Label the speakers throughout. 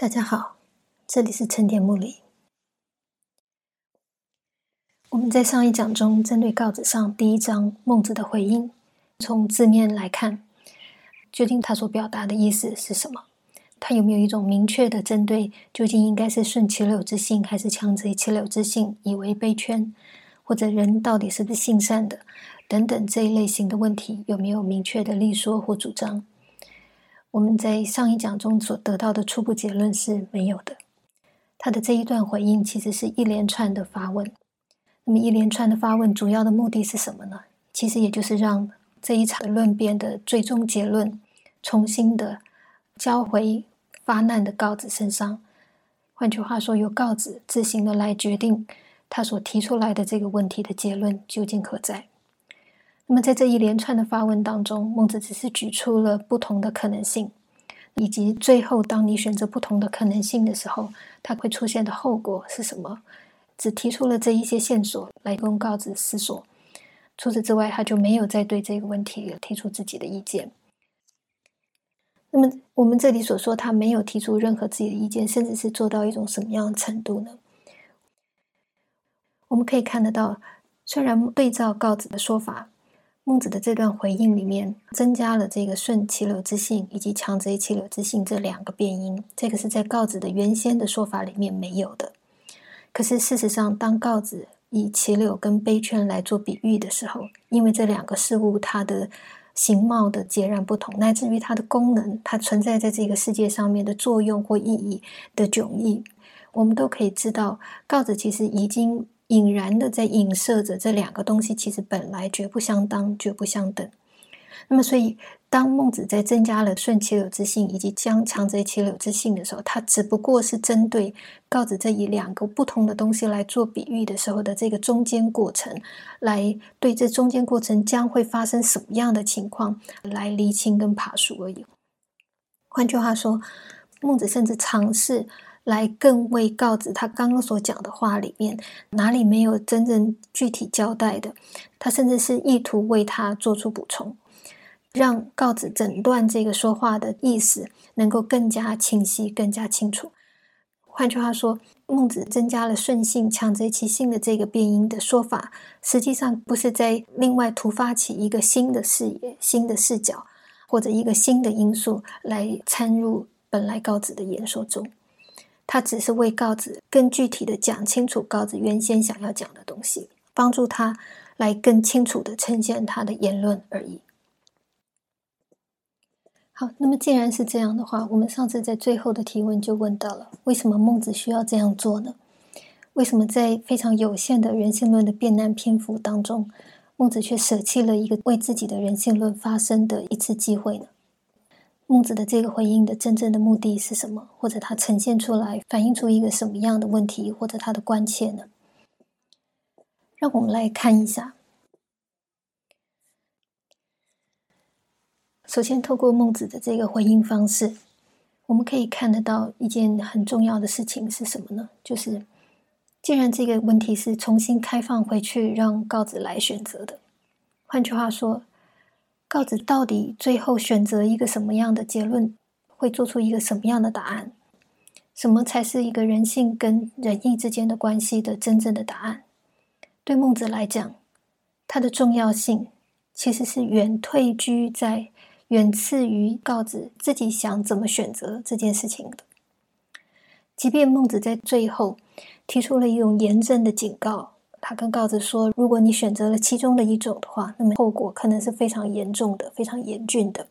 Speaker 1: 大家好，这里是陈田木里。我们在上一讲中，针对告子上第一章孟子的回应，从字面来看，究竟他所表达的意思是什么？他有没有一种明确的针对，究竟应该是顺其流之性，还是强贼其流之性，以为卑圈，或者人到底是不是性善的，等等这一类型的问题，有没有明确的立说或主张？我们在上一讲中所得到的初步结论是没有的。他的这一段回应其实是一连串的发问。那么一连串的发问，主要的目的是什么呢？其实也就是让这一场论辩的最终结论重新的交回发难的告子身上。换句话说，由告子自行的来决定他所提出来的这个问题的结论究竟何在。那么，在这一连串的发问当中，孟子只是举出了不同的可能性，以及最后当你选择不同的可能性的时候，它会出现的后果是什么？只提出了这一些线索来供告子思索。除此之外，他就没有再对这个问题提出自己的意见。那么，我们这里所说他没有提出任何自己的意见，甚至是做到一种什么样的程度呢？我们可以看得到，虽然对照告子的说法。孟子的这段回应里面增加了这个顺其流之性以及强贼其流之性这两个变音，这个是在告子的原先的说法里面没有的。可是事实上，当告子以其流跟杯圈来做比喻的时候，因为这两个事物它的形貌的截然不同，乃至于它的功能、它存在在这个世界上面的作用或意义的迥异，我们都可以知道，告子其实已经。隐然的在影射着这两个东西，其实本来绝不相当，绝不相等。那么，所以当孟子在增加了顺其流之性以及将强贼其流之性的时候，他只不过是针对告子这一两个不同的东西来做比喻的时候的这个中间过程，来对这中间过程将会发生什么样的情况来厘清跟爬树而已。换句话说，孟子甚至尝试。来更为告子他刚刚所讲的话里面哪里没有真正具体交代的，他甚至是意图为他做出补充，让告子诊断这个说话的意思能够更加清晰、更加清楚。换句话说，孟子增加了顺性强贼其性的这个变音的说法，实际上不是在另外突发起一个新的视野、新的视角或者一个新的因素来参入本来告子的言说中。他只是为告子更具体的讲清楚告子原先想要讲的东西，帮助他来更清楚的呈现他的言论而已。好，那么既然是这样的话，我们上次在最后的提问就问到了：为什么孟子需要这样做呢？为什么在非常有限的人性论的辩难篇幅当中，孟子却舍弃了一个为自己的人性论发声的一次机会呢？孟子的这个回应的真正的目的是什么？或者他呈现出来、反映出一个什么样的问题，或者他的关切呢？让我们来看一下。首先，透过孟子的这个回应方式，我们可以看得到一件很重要的事情是什么呢？就是既然这个问题是重新开放回去，让告子来选择的，换句话说。告子到底最后选择一个什么样的结论，会做出一个什么样的答案？什么才是一个人性跟仁义之间的关系的真正的答案？对孟子来讲，它的重要性其实是远退居在远次于告子自己想怎么选择这件事情的。即便孟子在最后提出了一种严正的警告。他跟告子说：“如果你选择了其中的一种的话，那么后果可能是非常严重的、非常严峻的。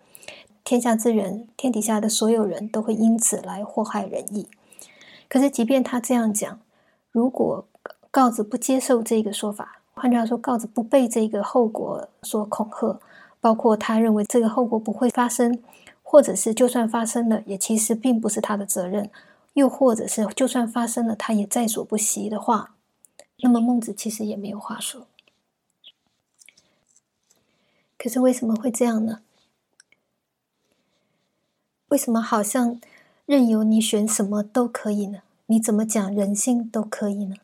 Speaker 1: 天下之人，天底下的所有人都会因此来祸害仁义。可是，即便他这样讲，如果告子不接受这个说法，换句话说，告子不被这个后果所恐吓，包括他认为这个后果不会发生，或者是就算发生了，也其实并不是他的责任，又或者是就算发生了，他也在所不惜的话。”那么孟子其实也没有话说，可是为什么会这样呢？为什么好像任由你选什么都可以呢？你怎么讲人性都可以呢？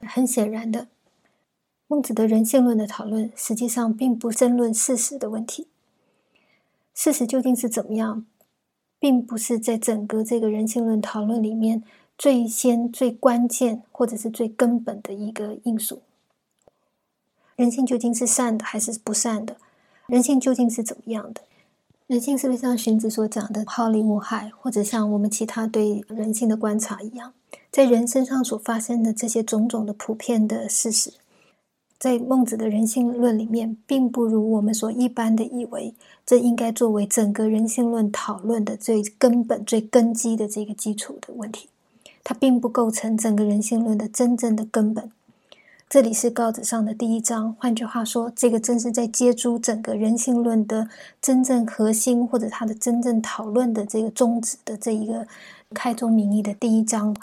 Speaker 1: 很显然的，孟子的人性论的讨论实际上并不争论事实的问题，事实究竟是怎么样，并不是在整个这个人性论讨论里面最先、最关键或者是最根本的一个因素。人性究竟是善的还是不善的？人性究竟是怎么样的？人性是不是像荀子所讲的好利无害，或者像我们其他对人性的观察一样，在人身上所发生的这些种种的普遍的事实？在孟子的人性论里面，并不如我们所一般的以为，这应该作为整个人性论讨论的最根本、最根基的这个基础的问题。它并不构成整个人性论的真正的根本。这里是告子上的第一章，换句话说，这个正是在接住整个人性论的真正核心，或者它的真正讨论的这个宗旨的这一个开宗明义的第一章。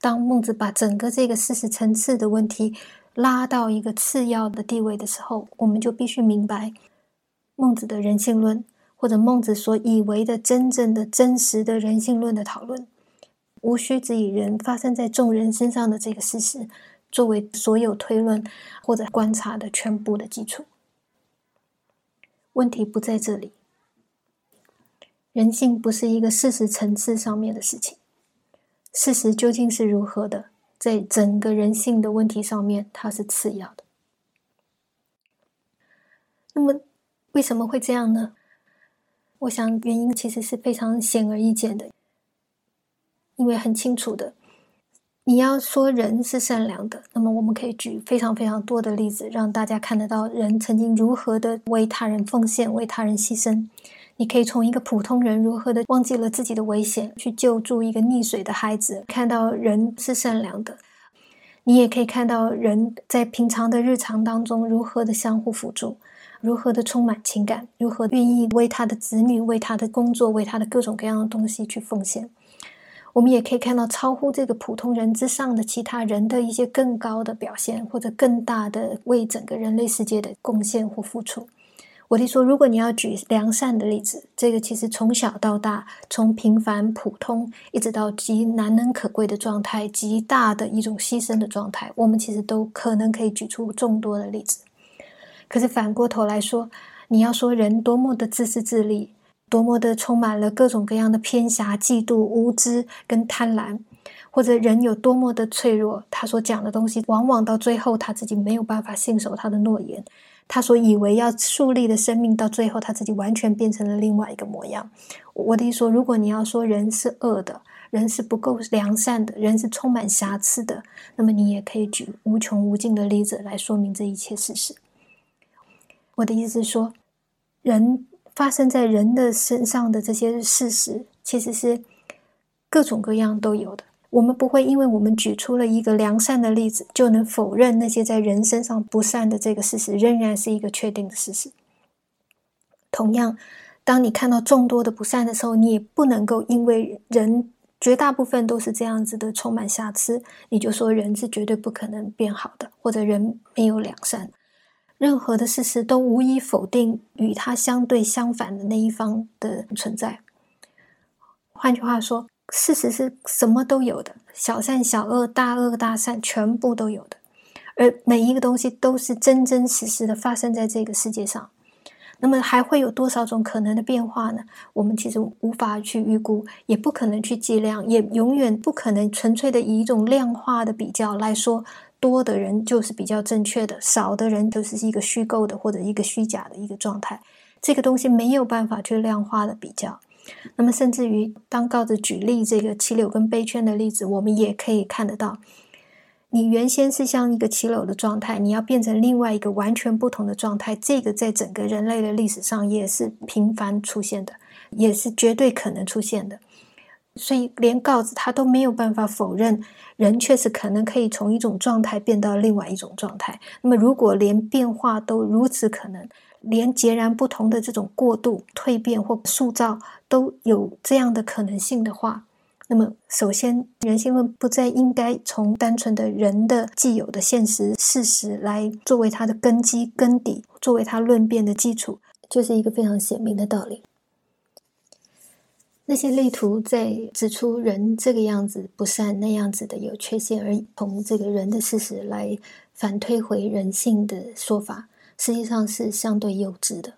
Speaker 1: 当孟子把整个这个事实层次的问题。拉到一个次要的地位的时候，我们就必须明白，孟子的人性论，或者孟子所以为的真正的真实的人性论的讨论，无需只以人发生在众人身上的这个事实，作为所有推论或者观察的全部的基础。问题不在这里，人性不是一个事实层次上面的事情，事实究竟是如何的？在整个人性的问题上面，它是次要的。那么，为什么会这样呢？我想原因其实是非常显而易见的，因为很清楚的，你要说人是善良的，那么我们可以举非常非常多的例子，让大家看得到人曾经如何的为他人奉献、为他人牺牲。你可以从一个普通人如何的忘记了自己的危险去救助一个溺水的孩子，看到人是善良的。你也可以看到人在平常的日常当中如何的相互辅助，如何的充满情感，如何愿意为他的子女、为他的工作、为他的各种各样的东西去奉献。我们也可以看到超乎这个普通人之上的其他人的一些更高的表现，或者更大的为整个人类世界的贡献或付出。我弟说，如果你要举良善的例子，这个其实从小到大，从平凡普通一直到极难能可贵的状态，极大的一种牺牲的状态，我们其实都可能可以举出众多的例子。可是反过头来说，你要说人多么的自私自利，多么的充满了各种各样的偏狭、嫉妒、无知跟贪婪，或者人有多么的脆弱，他所讲的东西，往往到最后他自己没有办法信守他的诺言。他所以为要树立的生命，到最后他自己完全变成了另外一个模样。我的意思说，如果你要说人是恶的，人是不够良善的，人是充满瑕疵的，那么你也可以举无穷无尽的例子来说明这一切事实。我的意思是说，人发生在人的身上的这些事实，其实是各种各样都有的。我们不会因为我们举出了一个良善的例子，就能否认那些在人身上不善的这个事实仍然是一个确定的事实。同样，当你看到众多的不善的时候，你也不能够因为人绝大部分都是这样子的充满瑕疵，你就说人是绝对不可能变好的，或者人没有良善。任何的事实都无以否定与它相对相反的那一方的存在。换句话说。事实是什么都有的，小善小恶、大恶大善，全部都有的。而每一个东西都是真真实实的发生在这个世界上。那么还会有多少种可能的变化呢？我们其实无法去预估，也不可能去计量，也永远不可能纯粹的以一种量化的比较来说，多的人就是比较正确的，少的人就是一个虚构的或者一个虚假的一个状态。这个东西没有办法去量化的比较。那么，甚至于当告子举例这个齐柳跟杯圈的例子，我们也可以看得到，你原先是像一个齐柳的状态，你要变成另外一个完全不同的状态，这个在整个人类的历史上也是频繁出现的，也是绝对可能出现的。所以，连告子他都没有办法否认，人确实可能可以从一种状态变到另外一种状态。那么，如果连变化都如此可能，连截然不同的这种过渡、蜕变或塑造都有这样的可能性的话，那么首先，人性论不再应该从单纯的人的既有的现实事实来作为它的根基根底，作为它论辩的基础，就是一个非常显明的道理。那些力图在指出人这个样子不善、那样子的有缺陷，而从这个人的事实来反推回人性的说法。实际上是相对幼稚的，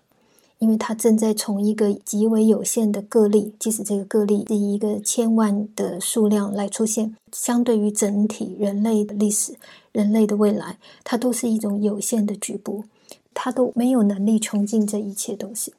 Speaker 1: 因为它正在从一个极为有限的个例，即使这个个例是一个千万的数量来出现，相对于整体人类的历史、人类的未来，它都是一种有限的局部，它都没有能力穷尽这一切东西。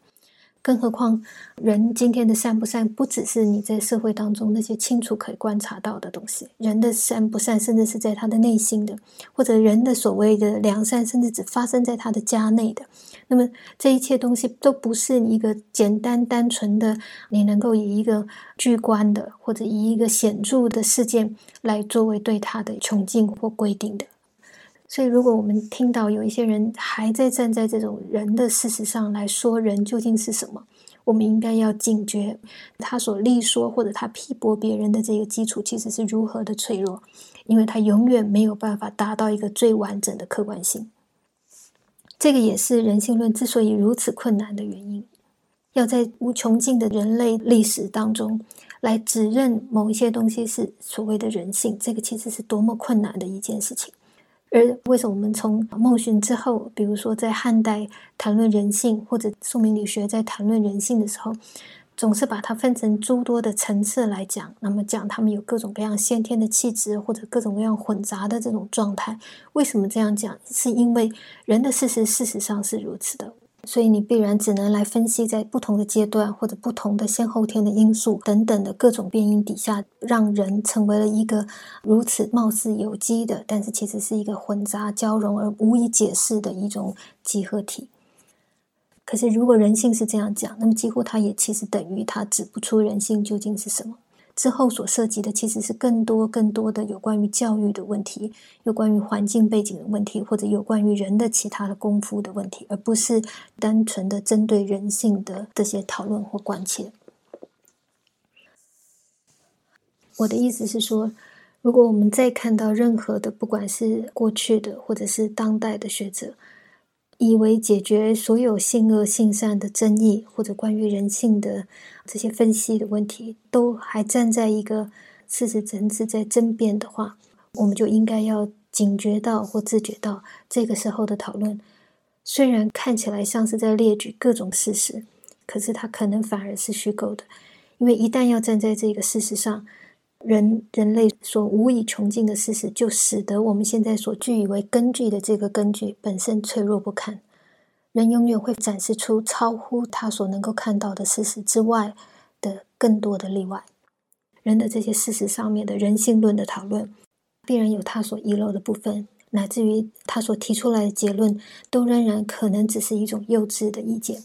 Speaker 1: 更何况，人今天的善不善，不只是你在社会当中那些清楚可以观察到的东西。人的善不善，甚至是在他的内心的，或者人的所谓的良善，甚至只发生在他的家内的。那么，这一切东西都不是一个简单单纯的，你能够以一个具观的，或者以一个显著的事件来作为对他的穷尽或规定的。所以，如果我们听到有一些人还在站在这种人的事实上来说人究竟是什么，我们应该要警觉，他所立说或者他批驳别人的这个基础其实是如何的脆弱，因为他永远没有办法达到一个最完整的客观性。这个也是人性论之所以如此困难的原因，要在无穷尽的人类历史当中来指认某一些东西是所谓的人性，这个其实是多么困难的一件事情。而为什么我们从孟荀之后，比如说在汉代谈论人性，或者宋明理学在谈论人性的时候，总是把它分成诸多的层次来讲？那么讲他们有各种各样先天的气质，或者各种各样混杂的这种状态。为什么这样讲？是因为人的事实事实上是如此的。所以你必然只能来分析，在不同的阶段或者不同的先后天的因素等等的各种变因底下，让人成为了一个如此貌似有机的，但是其实是一个混杂交融而无以解释的一种集合体。可是如果人性是这样讲，那么几乎它也其实等于它指不出人性究竟是什么。之后所涉及的其实是更多、更多的有关于教育的问题，有关于环境背景的问题，或者有关于人的其他的功夫的问题，而不是单纯的针对人性的这些讨论或关切。我的意思是说，如果我们再看到任何的，不管是过去的或者是当代的学者，以为解决所有性恶性善的争议，或者关于人性的这些分析的问题，都还站在一个事实层次在争辩的话，我们就应该要警觉到或自觉到，这个时候的讨论虽然看起来像是在列举各种事实，可是它可能反而是虚构的，因为一旦要站在这个事实上。人人类所无以穷尽的事实，就使得我们现在所据以为根据的这个根据本身脆弱不堪。人永远会展示出超乎他所能够看到的事实之外的更多的例外。人的这些事实上面的人性论的讨论，必然有他所遗漏的部分，乃至于他所提出来的结论，都仍然可能只是一种幼稚的意见。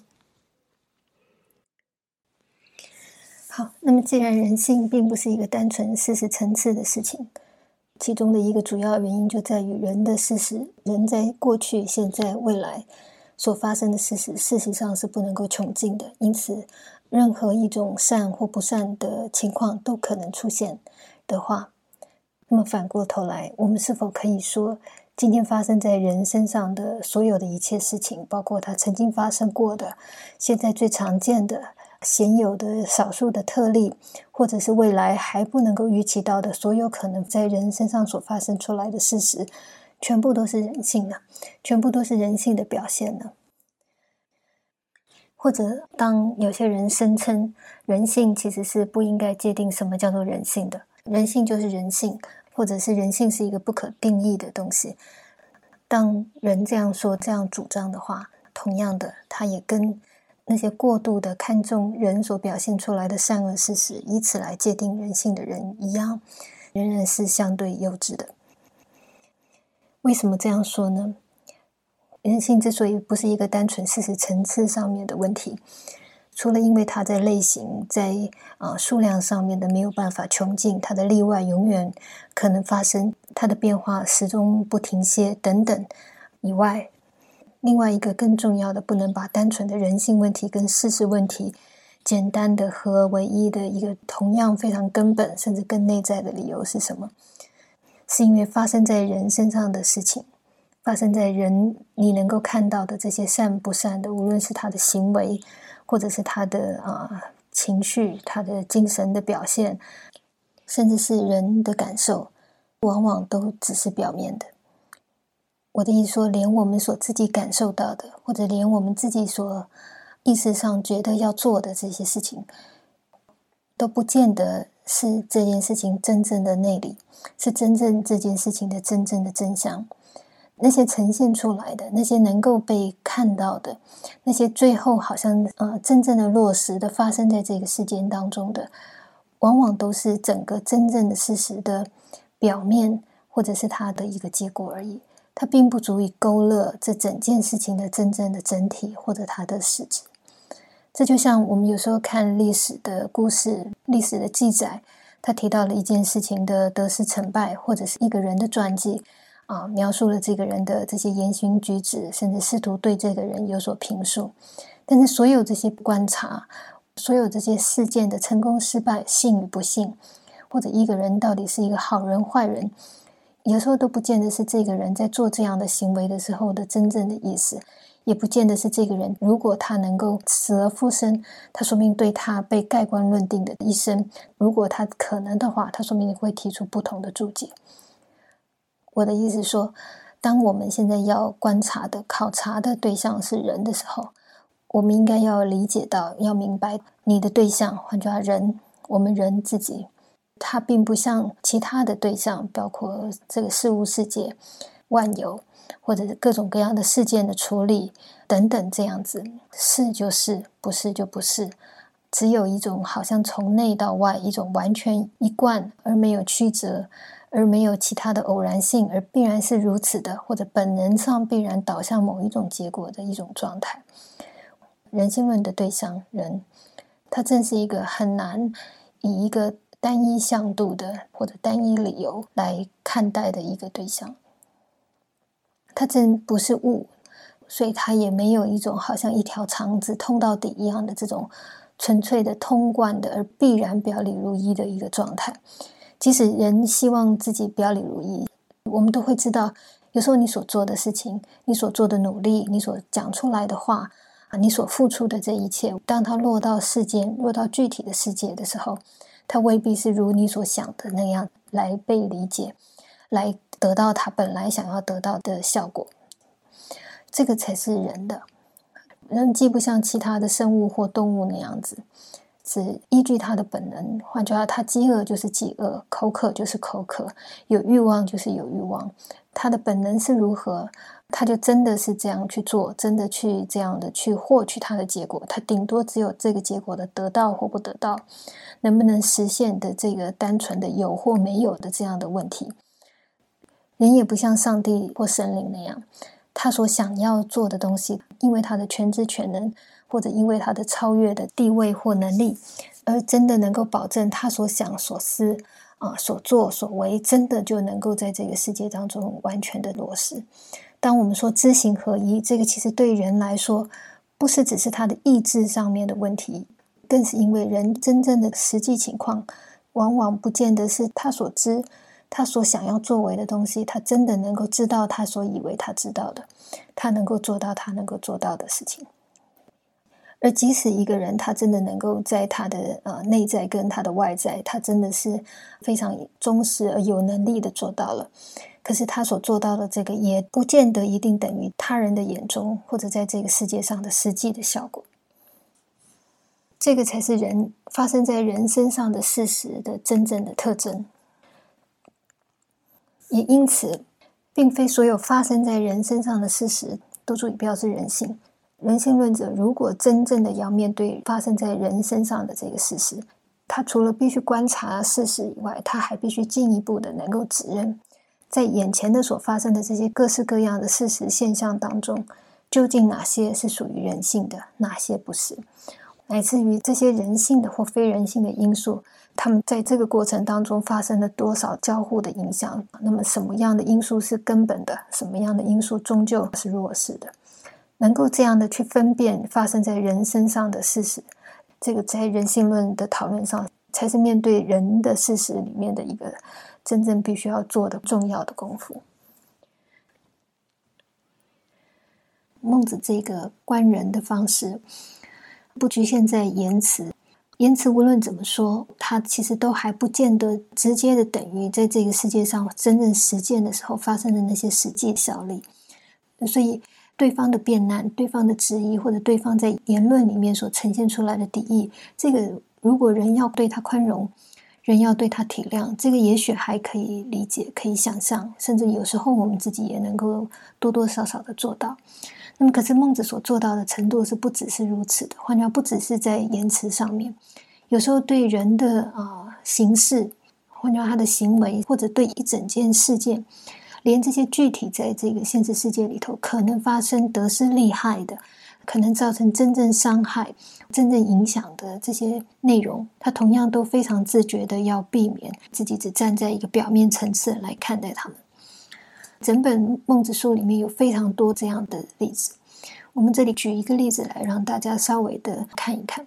Speaker 1: 好，那么既然人性并不是一个单纯事实层次的事情，其中的一个主要原因就在于人的事实，人在过去、现在、未来所发生的事实，事实上是不能够穷尽的。因此，任何一种善或不善的情况都可能出现的话，那么反过头来，我们是否可以说，今天发生在人身上的所有的一切事情，包括它曾经发生过的，现在最常见的？鲜有的少数的特例，或者是未来还不能够预期到的所有可能在人身上所发生出来的事实，全部都是人性的，全部都是人性的表现呢？或者，当有些人声称人性其实是不应该界定什么叫做人性的，人性就是人性，或者是人性是一个不可定义的东西，当人这样说、这样主张的话，同样的，他也跟。那些过度的看重人所表现出来的善恶事实，以此来界定人性的人一样，仍然是相对幼稚的。为什么这样说呢？人性之所以不是一个单纯事实层次上面的问题，除了因为它在类型、在啊数量上面的没有办法穷尽，它的例外永远可能发生，它的变化始终不停歇等等以外。另外一个更重要的，不能把单纯的人性问题跟事实问题简单的和唯一的一个同样非常根本甚至更内在的理由是什么？是因为发生在人身上的事情，发生在人你能够看到的这些善不善的，无论是他的行为，或者是他的啊情绪、他的精神的表现，甚至是人的感受，往往都只是表面的。我的意思说，连我们所自己感受到的，或者连我们自己所意识上觉得要做的这些事情，都不见得是这件事情真正的内里，是真正这件事情的真正的真相。那些呈现出来的，那些能够被看到的，那些最后好像呃真正的落实的发生在这个事件当中的，往往都是整个真正的事实的表面，或者是它的一个结果而已。它并不足以勾勒这整件事情的真正的整体或者它的实质。这就像我们有时候看历史的故事、历史的记载，他提到了一件事情的得失成败，或者是一个人的传记。啊，描述了这个人的这些言行举止，甚至试图对这个人有所评述。但是，所有这些观察，所有这些事件的成功失败、幸与不幸，或者一个人到底是一个好人坏人，有时候都不见得是这个人在做这样的行为的时候的真正的意思，也不见得是这个人如果他能够死而复生，他说明对他被盖棺论定的一生，如果他可能的话，他说明会提出不同的注解。我的意思说，当我们现在要观察的、考察的对象是人的时候，我们应该要理解到、要明白，你的对象，换句话人，我们人自己，他并不像其他的对象，包括这个事物世界、万有，或者是各种各样的事件的处理等等这样子，是就是，不是就不是，只有一种好像从内到外一种完全一贯而没有曲折。而没有其他的偶然性，而必然是如此的，或者本能上必然导向某一种结果的一种状态。人性论的对象人，他正是一个很难以一个单一向度的或者单一理由来看待的一个对象。它真不是物，所以它也没有一种好像一条肠子通到底一样的这种纯粹的通贯的而必然表里如一的一个状态。即使人希望自己表里如一，我们都会知道，有时候你所做的事情、你所做的努力、你所讲出来的话啊，你所付出的这一切，当它落到世间、落到具体的世界的时候，它未必是如你所想的那样来被理解，来得到他本来想要得到的效果。这个才是人的人，既不像其他的生物或动物那样子。只依据他的本能，换句话，他饥饿就是饥饿，口渴就是口渴，有欲望就是有欲望。他的本能是如何，他就真的是这样去做，真的去这样的去获取他的结果。他顶多只有这个结果的得到或不得到，能不能实现的这个单纯的有或没有的这样的问题。人也不像上帝或神灵那样，他所想要做的东西，因为他的全知全能。或者因为他的超越的地位或能力，而真的能够保证他所想所思啊所作所为，真的就能够在这个世界当中完全的落实。当我们说知行合一，这个其实对人来说，不是只是他的意志上面的问题，更是因为人真正的实际情况，往往不见得是他所知，他所想要作为的东西，他真的能够知道他所以为他知道的，他能够做到他能够做到的事情。而即使一个人他真的能够在他的呃内在跟他的外在，他真的是非常忠实而有能力的做到了，可是他所做到的这个也不见得一定等于他人的眼中或者在这个世界上的实际的效果。这个才是人发生在人身上的事实的真正的特征，也因此，并非所有发生在人身上的事实都足以表示人性。人性论者如果真正的要面对发生在人身上的这个事实，他除了必须观察事实以外，他还必须进一步的能够指认，在眼前的所发生的这些各式各样的事实现象当中，究竟哪些是属于人性的，哪些不是，乃至于这些人性的或非人性的因素，他们在这个过程当中发生了多少交互的影响？那么什么样的因素是根本的？什么样的因素终究是弱势的？能够这样的去分辨发生在人身上的事实，这个在人性论的讨论上，才是面对人的事实里面的一个真正必须要做的重要的功夫。孟子这个观人的方式，不局限在言辞，言辞无论怎么说，它其实都还不见得直接的等于在这个世界上真正实践的时候发生的那些实际效力，所以。对方的变难、对方的质疑，或者对方在言论里面所呈现出来的敌意，这个如果人要对他宽容，人要对他体谅，这个也许还可以理解、可以想象，甚至有时候我们自己也能够多多少少的做到。那么，可是孟子所做到的程度是不只是如此的。换句话不只是在言辞上面，有时候对人的啊形式，换句话他的行为，或者对一整件事件。连这些具体在这个现实世界里头可能发生得失利害的，可能造成真正伤害、真正影响的这些内容，他同样都非常自觉的要避免自己只站在一个表面层次来看待他们。整本孟子书里面有非常多这样的例子，我们这里举一个例子来让大家稍微的看一看。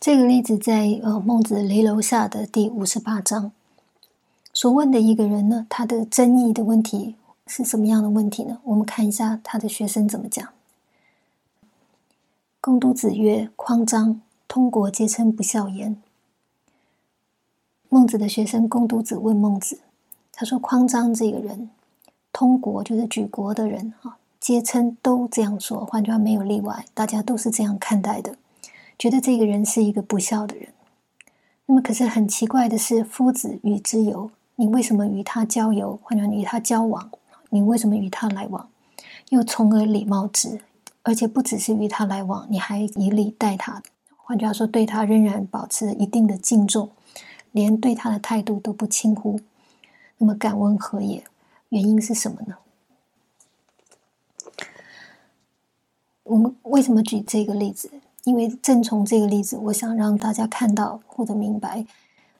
Speaker 1: 这个例子在呃孟子离楼下的第五十八章。所问的一个人呢，他的争议的问题是什么样的问题呢？我们看一下他的学生怎么讲。公都子曰：“匡张，通国皆称不孝焉。”孟子的学生公都子问孟子，他说：“匡张这个人，通国就是举国的人啊，皆称都这样说，换句话没有例外，大家都是这样看待的，觉得这个人是一个不孝的人。那么，可是很奇怪的是，夫子与之游。”你为什么与他交友，或者与他交往？你为什么与他来往？又从而礼貌之，而且不只是与他来往，你还以礼待他。换句话说，对他仍然保持一定的敬重，连对他的态度都不轻忽。那么，敢问何也？原因是什么呢？我们为什么举这个例子？因为正从这个例子，我想让大家看到或者明白。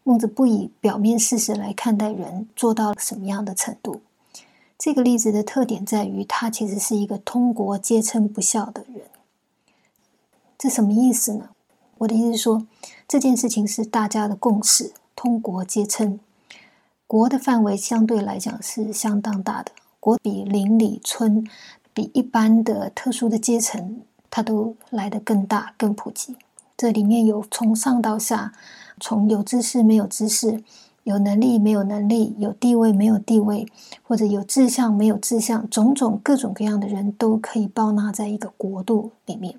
Speaker 1: 孟子不以表面事实来看待人，做到了什么样的程度？这个例子的特点在于，他其实是一个通国皆称不孝的人。这什么意思呢？我的意思是说，这件事情是大家的共识，通国皆称。国的范围相对来讲是相当大的，国比邻里村，比一般的特殊的阶层，它都来得更大、更普及。这里面有从上到下。从有知识没有知识，有能力没有能力，有地位没有地位，或者有志向没有志向，种种各种各样的人都可以包纳在一个国度里面。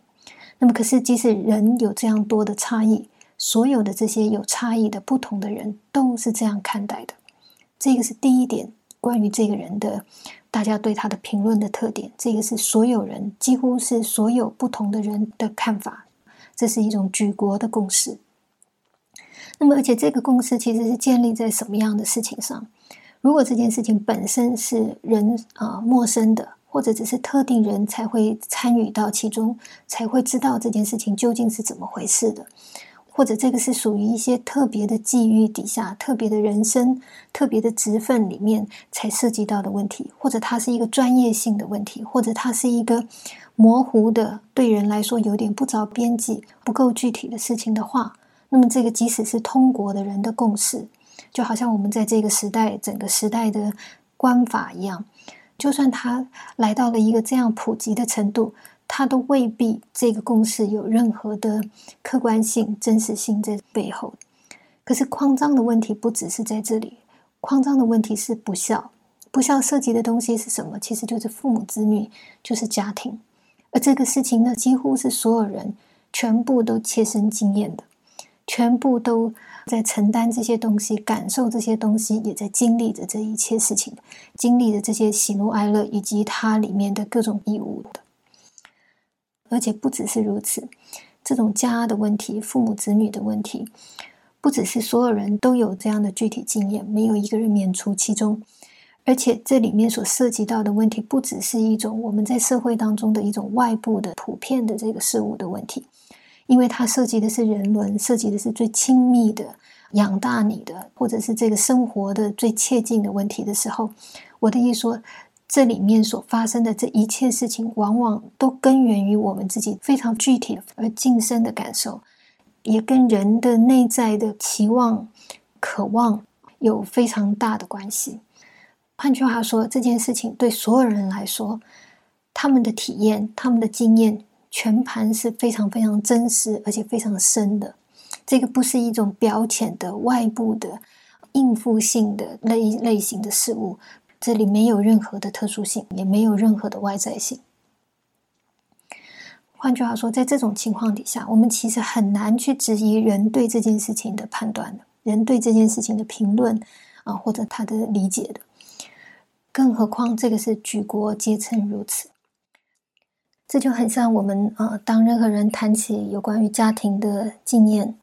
Speaker 1: 那么，可是即使人有这样多的差异，所有的这些有差异的不同的人都是这样看待的。这个是第一点，关于这个人的大家对他的评论的特点。这个是所有人，几乎是所有不同的人的看法。这是一种举国的共识。那么，而且这个共识其实是建立在什么样的事情上？如果这件事情本身是人啊陌生的，或者只是特定人才会参与到其中，才会知道这件事情究竟是怎么回事的，或者这个是属于一些特别的际遇底下、特别的人生、特别的职分里面才涉及到的问题，或者它是一个专业性的问题，或者它是一个模糊的、对人来说有点不着边际、不够具体的事情的话。那么，这个即使是通国的人的共识，就好像我们在这个时代整个时代的官法一样，就算他来到了一个这样普及的程度，他都未必这个共识有任何的客观性、真实性在背后。可是，匡张的问题不只是在这里，匡张的问题是不孝。不孝涉及的东西是什么？其实就是父母子女，就是家庭。而这个事情呢，几乎是所有人全部都切身经验的。全部都在承担这些东西，感受这些东西，也在经历着这一切事情，经历着这些喜怒哀乐，以及它里面的各种义务的。而且不只是如此，这种家的问题、父母子女的问题，不只是所有人都有这样的具体经验，没有一个人免除其中。而且这里面所涉及到的问题，不只是一种我们在社会当中的一种外部的、普遍的这个事物的问题。因为它涉及的是人伦，涉及的是最亲密的养大你的，或者是这个生活的最切近的问题的时候，我的意思说，这里面所发生的这一切事情，往往都根源于我们自己非常具体而近身的感受，也跟人的内在的期望、渴望有非常大的关系。换句话说，这件事情对所有人来说，他们的体验、他们的经验。全盘是非常非常真实，而且非常深的。这个不是一种表浅的、外部的、应付性的类类型的事物，这里没有任何的特殊性，也没有任何的外在性。换句话说，在这种情况底下，我们其实很难去质疑人对这件事情的判断的，人对这件事情的评论啊，或者他的理解的。更何况，这个是举国皆称如此。这就很像我们啊，当任何人谈起有关于家庭的经验，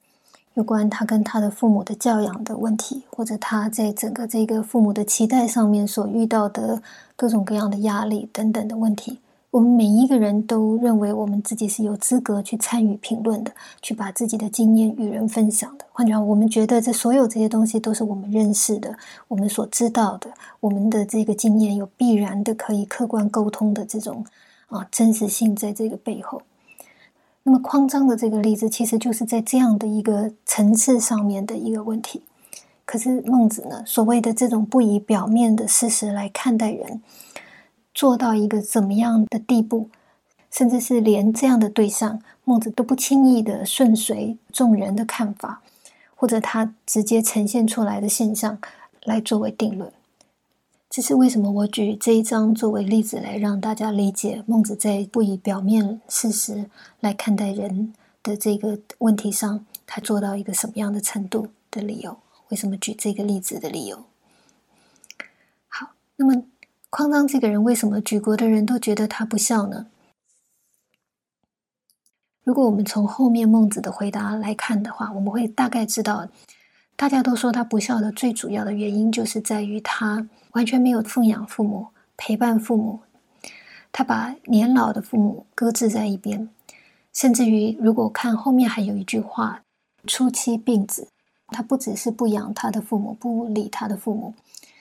Speaker 1: 有关他跟他的父母的教养的问题，或者他在整个这个父母的期待上面所遇到的各种各样的压力等等的问题。我们每一个人都认为我们自己是有资格去参与评论的，去把自己的经验与人分享的。换句话，我们觉得这所有这些东西都是我们认识的，我们所知道的，我们的这个经验有必然的可以客观沟通的这种啊真实性在这个背后。那么匡章的这个例子，其实就是在这样的一个层次上面的一个问题。可是孟子呢，所谓的这种不以表面的事实来看待人。做到一个怎么样的地步，甚至是连这样的对象，孟子都不轻易的顺随众人的看法，或者他直接呈现出来的现象来作为定论。这是为什么我举这一章作为例子来让大家理解孟子在不以表面事实来看待人的这个问题上，他做到一个什么样的程度的理由？为什么举这个例子的理由？好，那么。匡章这个人，为什么举国的人都觉得他不孝呢？如果我们从后面孟子的回答来看的话，我们会大概知道，大家都说他不孝的最主要的原因，就是在于他完全没有奉养父母、陪伴父母，他把年老的父母搁置在一边，甚至于如果看后面还有一句话：“初期病子”，他不只是不养他的父母，不理他的父母。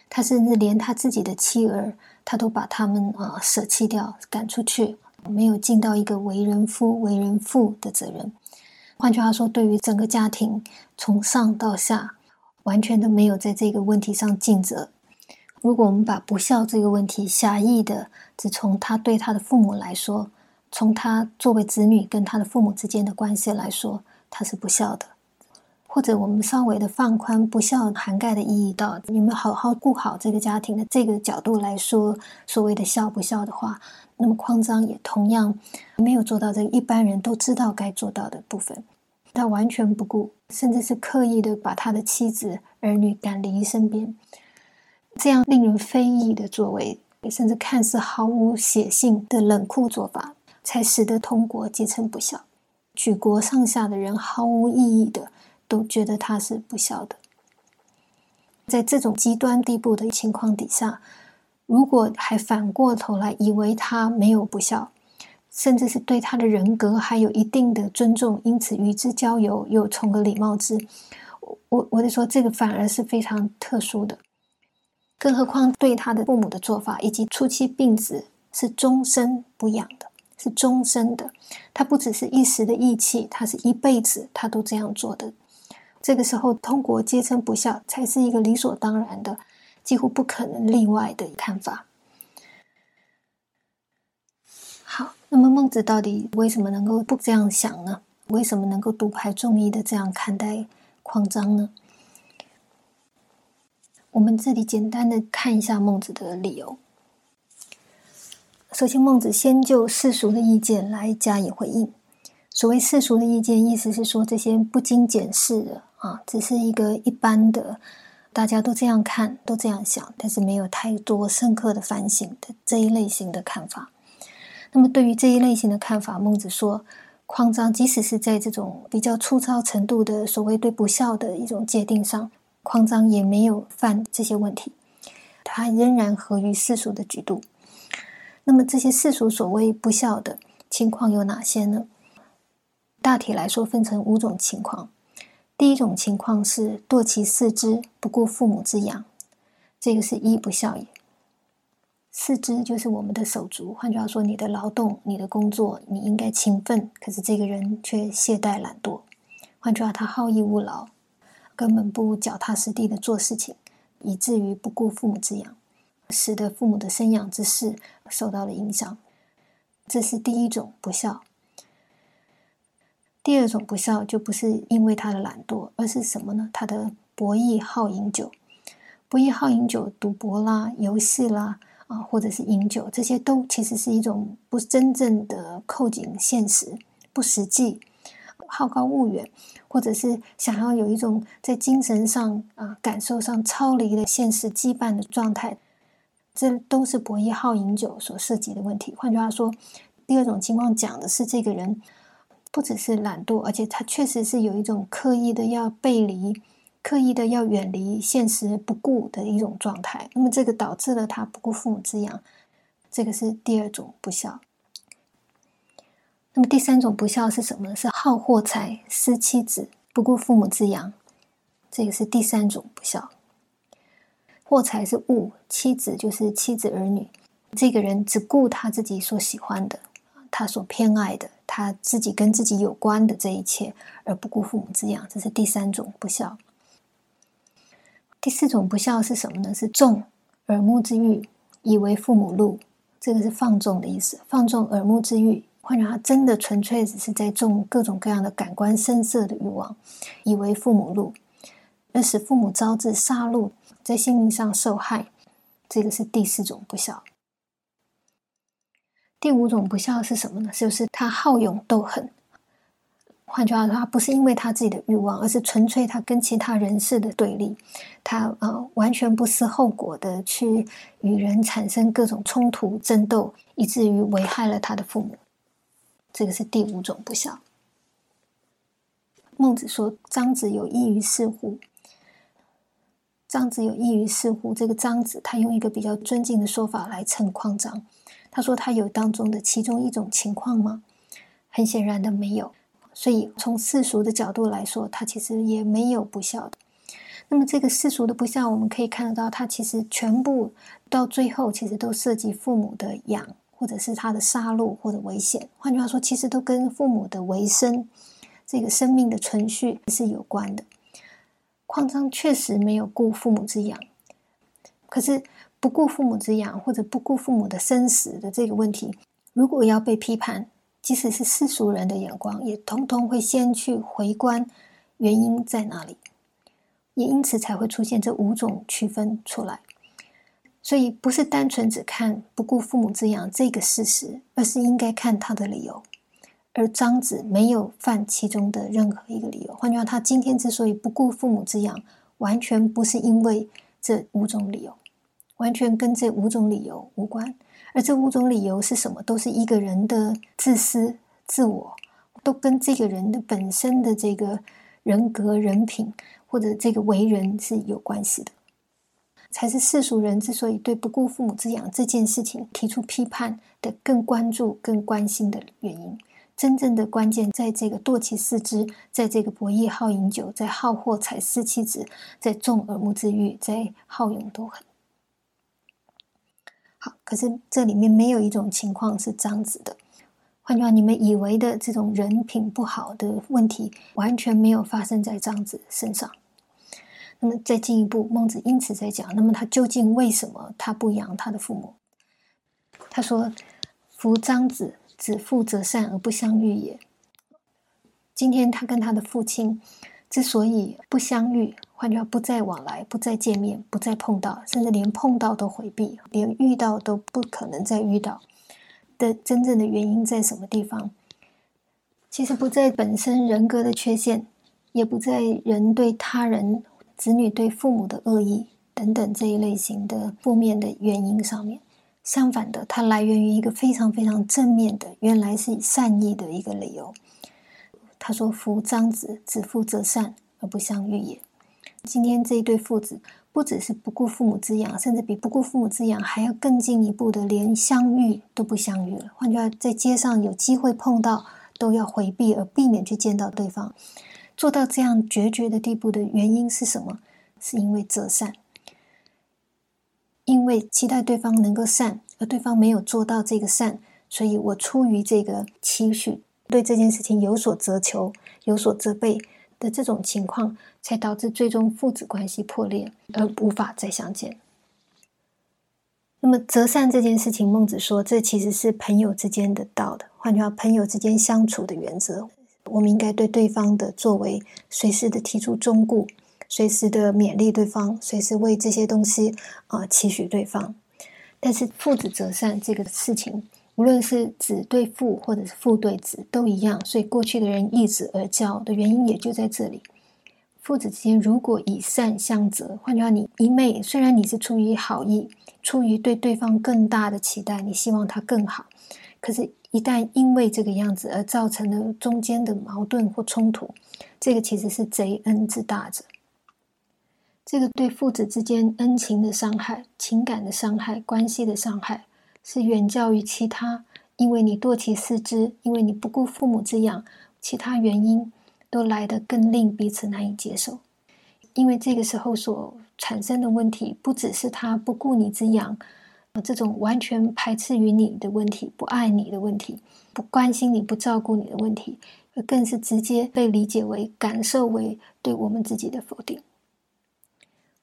Speaker 1: 他甚至连他自己的妻儿，他都把他们啊舍弃掉，赶出去，没有尽到一个为人夫、为人父的责任。换句话说，对于整个家庭从上到下，完全都没有在这个问题上尽责。如果我们把不孝这个问题狭义的，只从他对他的父母来说，从他作为子女跟他的父母之间的关系来说，他是不孝的。或者我们稍微的放宽不孝涵盖的意义到你们好好顾好这个家庭的这个角度来说，所谓的孝不孝的话，那么匡章也同样没有做到这个一般人都知道该做到的部分，他完全不顾，甚至是刻意的把他的妻子儿女赶离身边，这样令人非议的作为，甚至看似毫无血性的冷酷做法，才使得通国皆称不孝，举国上下的人毫无意义的。都觉得他是不孝的，在这种极端地步的情况底下，如果还反过头来以为他没有不孝，甚至是对他的人格还有一定的尊重，因此与之交友又从个礼貌之，我我就说这个反而是非常特殊的。更何况对他的父母的做法，以及初期病子是终身不养的。是终身的，他不只是一时的义气，他是一辈子他都这样做的。这个时候，通国皆称不孝，才是一个理所当然的，几乎不可能例外的看法。好，那么孟子到底为什么能够不这样想呢？为什么能够独排众议的这样看待匡章呢？我们这里简单的看一下孟子的理由。首先，孟子先就世俗的意见来加以回应。所谓世俗的意见，意思是说这些不经检视的。啊，只是一个一般的，大家都这样看，都这样想，但是没有太多深刻的反省的这一类型的看法。那么，对于这一类型的看法，孟子说，匡章即使是在这种比较粗糙程度的所谓对不孝的一种界定上，匡章也没有犯这些问题，他仍然合于世俗的举度。那么，这些世俗所谓不孝的情况有哪些呢？大体来说，分成五种情况。第一种情况是堕其四肢，不顾父母之养，这个是一不孝也。四肢就是我们的手足，换句话说，你的劳动、你的工作，你应该勤奋，可是这个人却懈怠懒惰。换句话，他好逸恶劳，根本不脚踏实地的做事情，以至于不顾父母之养，使得父母的生养之事受到了影响。这是第一种不孝。第二种不孝就不是因为他的懒惰，而是什么呢？他的博弈好饮酒。博弈好饮酒、赌博啦、游戏啦，啊，或者是饮酒，这些都其实是一种不真正的扣紧现实、不实际、好高骛远，或者是想要有一种在精神上啊、感受上超离了现实羁绊的状态，这都是博弈好饮酒所涉及的问题。换句话说，第二种情况讲的是这个人不只是懒惰，而且他确实是有一种刻意的要背离。刻意的要远离现实不顾的一种状态，那么这个导致了他不顾父母之养，这个是第二种不孝。那么第三种不孝是什么呢？是好货财、失妻子、不顾父母之养，这个是第三种不孝。货财是物，妻子就是妻子儿女，这个人只顾他自己所喜欢的，他所偏爱的，他自己跟自己有关的这一切，而不顾父母之养，这是第三种不孝。第四种不孝是什么呢？是纵耳目之欲，以为父母禄。这个是放纵的意思，放纵耳目之欲，换句话真的纯粹只是在纵各种各样的感官声色的欲望，以为父母怒，而使父母招致杀戮，在心灵上受害。这个是第四种不孝。第五种不孝是什么呢？就是他好勇斗狠。换句话说，他不是因为他自己的欲望，而是纯粹他跟其他人士的对立，他呃完全不思后果的去与人产生各种冲突争斗，以至于危害了他的父母。这个是第五种不孝。孟子说：“张子有益于四乎？”张子有益于四乎？这个张子，他用一个比较尊敬的说法来称匡张。他说：“他有当中的其中一种情况吗？”很显然的，没有。所以，从世俗的角度来说，他其实也没有不孝的。那么，这个世俗的不孝，我们可以看得到，他其实全部到最后，其实都涉及父母的养，或者是他的杀戮或者危险。换句话说，其实都跟父母的维生、这个生命的存续是有关的。矿章确实没有顾父母之养，可是不顾父母之养，或者不顾父母的生死的这个问题，如果要被批判。即使是世俗人的眼光，也通通会先去回观原因在哪里，也因此才会出现这五种区分出来。所以不是单纯只看不顾父母之养这个事实，而是应该看他的理由。而张子没有犯其中的任何一个理由。换句话，他今天之所以不顾父母之养，完全不是因为这五种理由，完全跟这五种理由无关。而这五种理由是什么？都是一个人的自私、自我，都跟这个人的本身的这个人格、人品或者这个为人是有关系的。才是世俗人之所以对不顾父母之养这件事情提出批判的更关注、更关心的原因。真正的关键在这个堕其四肢，在这个博弈好饮酒，在好货财、失妻子，在纵耳目之欲，在好勇斗狠。好，可是这里面没有一种情况是这样子的。换句话，你们以为的这种人品不好的问题，完全没有发生在张子身上。那么再进一步，孟子因此在讲，那么他究竟为什么他不养他的父母？他说：“夫张子子父则善而不相欲也。”今天他跟他的父亲之所以不相遇。换句话，不再往来，不再见面，不再碰到，甚至连碰到都回避，连遇到都不可能再遇到的真正的原因在什么地方？其实不在本身人格的缺陷，也不在人对他人、子女对父母的恶意等等这一类型的负面的原因上面。相反的，它来源于一个非常非常正面的，原来是善意的一个理由。他说：“夫张子子父则善而不相遇也。”今天这一对父子，不只是不顾父母之养，甚至比不顾父母之养还要更进一步的，连相遇都不相遇了。换句话，在街上有机会碰到，都要回避，而避免去见到对方。做到这样决绝的地步的原因是什么？是因为择善，因为期待对方能够善，而对方没有做到这个善，所以我出于这个期许，对这件事情有所责求，有所责备。的这种情况，才导致最终父子关系破裂而无法再相见。那么择善这件事情，孟子说，这其实是朋友之间的道的。换句话，朋友之间相处的原则，我们应该对对方的作为随时的提出忠顾，随时的勉励对方，随时为这些东西啊期许对方。但是父子择善这个事情，无论是子对父，或者是父对子，都一样。所以过去的人易子而教的原因也就在这里。父子之间如果以善相责，换句话，你一昧虽然你是出于好意，出于对对方更大的期待，你希望他更好，可是，一旦因为这个样子而造成了中间的矛盾或冲突，这个其实是贼恩之大者。这个对父子之间恩情的伤害、情感的伤害、关系的伤害，是远较于其他因为你堕其四肢、因为你不顾父母之养，其他原因都来得更令彼此难以接受。因为这个时候所产生的问题，不只是他不顾你之养，这种完全排斥于你的问题、不爱你的问题、不关心你不照顾你的问题，更是直接被理解为、感受为对我们自己的否定。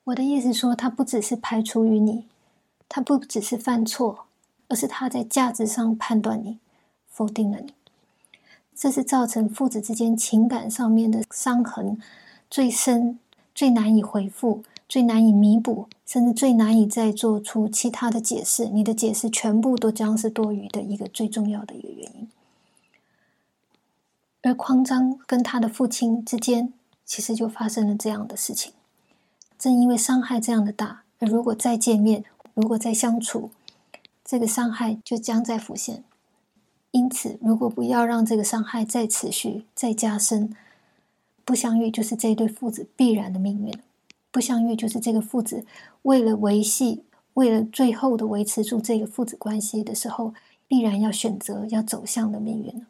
Speaker 1: 我的意思说，他不只是排除于你，他不只是犯错，而是他在价值上判断你，否定了你。这是造成父子之间情感上面的伤痕最深、最难以回复、最难以弥补，甚至最难以再做出其他的解释。你的解释全部都将是多余的一个最重要的一个原因。而匡章跟他的父亲之间，其实就发生了这样的事情。正因为伤害这样的大，而如果再见面，如果再相处，这个伤害就将再浮现。因此，如果不要让这个伤害再持续、再加深，不相遇就是这对父子必然的命运。不相遇就是这个父子为了维系、为了最后的维持住这个父子关系的时候，必然要选择要走向的命运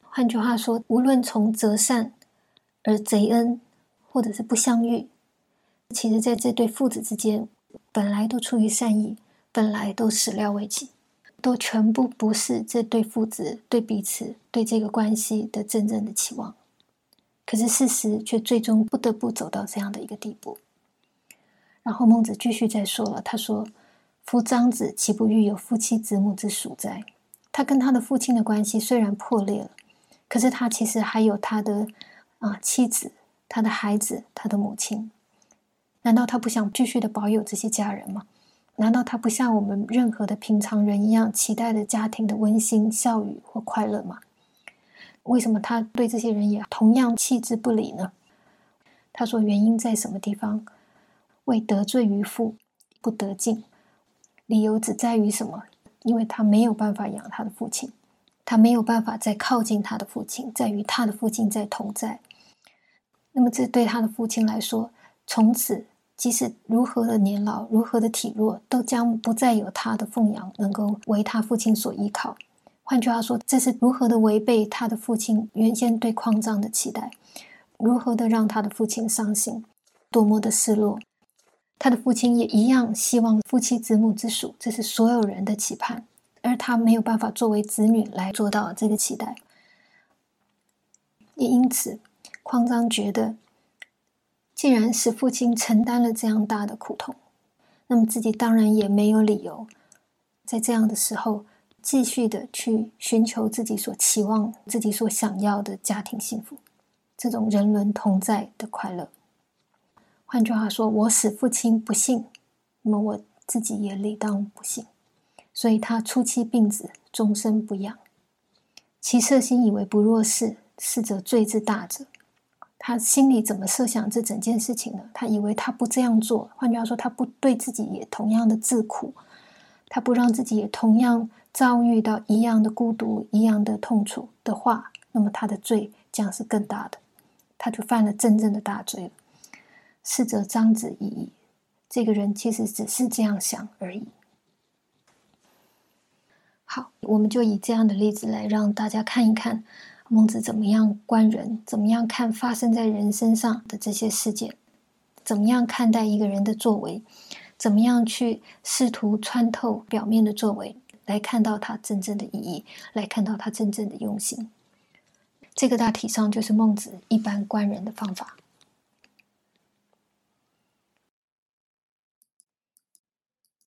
Speaker 1: 换句话说，无论从择善而贼恩，或者是不相遇。其实，在这对父子之间，本来都出于善意，本来都始料未及，都全部不是这对父子对彼此、对这个关系的真正的期望。可是事实却最终不得不走到这样的一个地步。然后孟子继续再说了，他说：“夫张子岂不欲有夫妻子母之属哉？”他跟他的父亲的关系虽然破裂了，可是他其实还有他的啊妻子、他的孩子、他的母亲。难道他不想继续的保有这些家人吗？难道他不像我们任何的平常人一样期待着家庭的温馨笑语或快乐吗？为什么他对这些人也同样弃之不理呢？他说：“原因在什么地方？为得罪于父，不得敬。理由只在于什么？因为他没有办法养他的父亲，他没有办法再靠近他的父亲，在于他的父亲在同在。那么这对他的父亲来说，从此。”即使如何的年老，如何的体弱，都将不再有他的奉养能够为他父亲所依靠。换句话说，这是如何的违背他的父亲原先对匡章的期待，如何的让他的父亲伤心，多么的失落。他的父亲也一样希望夫妻子母之属，这是所有人的期盼，而他没有办法作为子女来做到这个期待。也因此，匡章觉得。既然使父亲承担了这样大的苦痛，那么自己当然也没有理由在这样的时候继续的去寻求自己所期望、自己所想要的家庭幸福，这种人伦同在的快乐。换句话说，我使父亲不幸，那么我自己也理当不幸。所以他初期病子，终身不养。其色心以为不若是，是者罪之大者。他心里怎么设想这整件事情呢？他以为他不这样做，换句话说，他不对自己也同样的自苦，他不让自己也同样遭遇到一样的孤独、一样的痛楚的话，那么他的罪将是更大的，他就犯了真正的大罪了。是则张子怡这个人其实只是这样想而已。好，我们就以这样的例子来让大家看一看。孟子怎么样观人？怎么样看发生在人身上的这些事件？怎么样看待一个人的作为？怎么样去试图穿透表面的作为，来看到他真正的意义，来看到他真正的用心？这个大体上就是孟子一般观人的方法。